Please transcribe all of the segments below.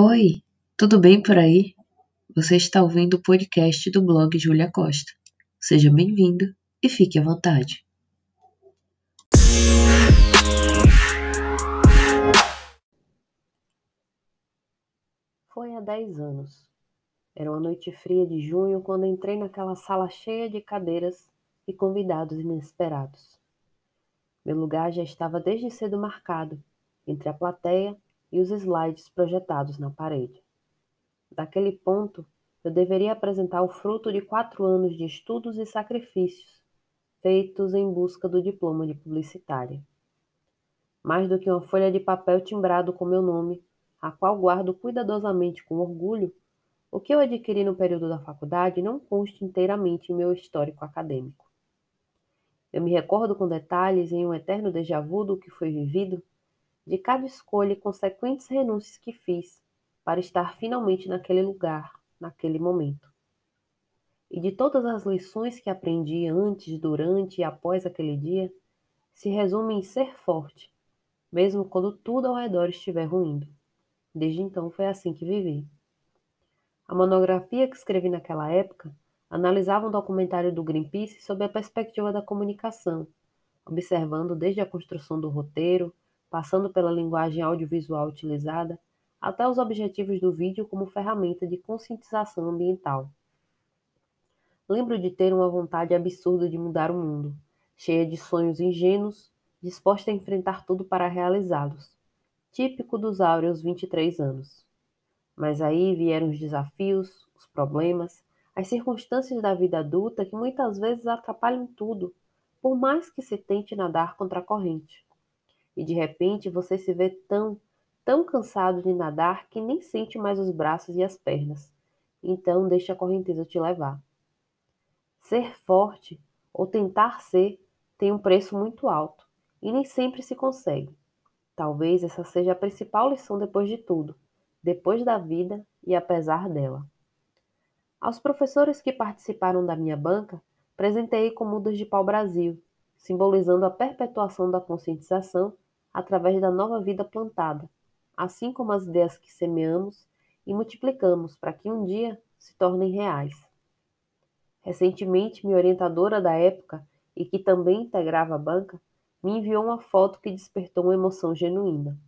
Oi, tudo bem por aí? Você está ouvindo o podcast do blog Julia Costa. Seja bem-vindo e fique à vontade. Foi há 10 anos. Era uma noite fria de junho quando entrei naquela sala cheia de cadeiras e convidados inesperados. Meu lugar já estava desde cedo marcado entre a plateia e os slides projetados na parede. Daquele ponto, eu deveria apresentar o fruto de quatro anos de estudos e sacrifícios feitos em busca do diploma de publicitária. Mais do que uma folha de papel timbrado com meu nome, a qual guardo cuidadosamente com orgulho, o que eu adquiri no período da faculdade não consta inteiramente em meu histórico acadêmico. Eu me recordo com detalhes em um eterno déjà vu do que foi vivido de cada escolha e consequentes renúncias que fiz para estar finalmente naquele lugar, naquele momento. E de todas as lições que aprendi antes, durante e após aquele dia, se resume em ser forte, mesmo quando tudo ao redor estiver ruindo. Desde então foi assim que vivi. A monografia que escrevi naquela época analisava um documentário do Greenpeace sob a perspectiva da comunicação, observando desde a construção do roteiro, passando pela linguagem audiovisual utilizada, até os objetivos do vídeo como ferramenta de conscientização ambiental. Lembro de ter uma vontade absurda de mudar o mundo, cheia de sonhos ingênuos, disposta a enfrentar tudo para realizá-los, típico dos áureos 23 anos. Mas aí vieram os desafios, os problemas, as circunstâncias da vida adulta que muitas vezes atrapalham tudo, por mais que se tente nadar contra a corrente e de repente você se vê tão, tão cansado de nadar que nem sente mais os braços e as pernas. Então deixa a correnteza te levar. Ser forte ou tentar ser tem um preço muito alto e nem sempre se consegue. Talvez essa seja a principal lição depois de tudo, depois da vida e apesar dela. Aos professores que participaram da minha banca, presentei com mudas de pau Brasil, simbolizando a perpetuação da conscientização através da nova vida plantada, assim como as ideias que semeamos e multiplicamos para que um dia se tornem reais. Recentemente, minha orientadora da época, e que também integrava a banca, me enviou uma foto que despertou uma emoção genuína.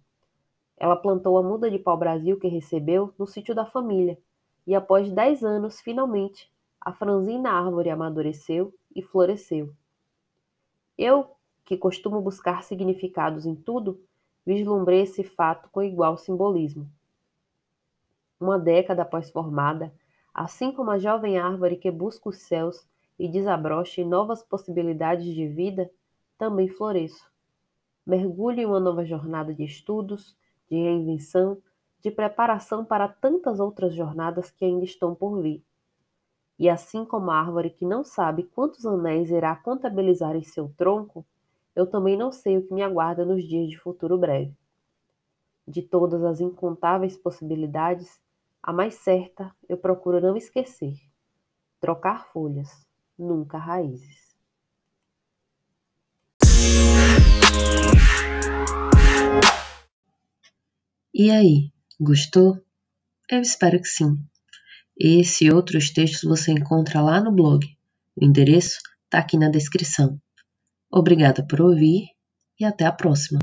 Ela plantou a muda de pau-brasil que recebeu no sítio da família, e após dez anos, finalmente, a franzina árvore amadureceu e floresceu. Eu, que costumo buscar significados em tudo, vislumbrei esse fato com igual simbolismo. Uma década após formada, assim como a jovem árvore que busca os céus e desabrocha em novas possibilidades de vida, também floresço. Mergulho em uma nova jornada de estudos, de reinvenção, de preparação para tantas outras jornadas que ainda estão por vir. E assim como a árvore que não sabe quantos anéis irá contabilizar em seu tronco, eu também não sei o que me aguarda nos dias de futuro breve. De todas as incontáveis possibilidades, a mais certa eu procuro não esquecer: trocar folhas, nunca raízes. E aí, gostou? Eu espero que sim. Esse e outros textos você encontra lá no blog. O endereço está aqui na descrição. Obrigada por ouvir e até a próxima.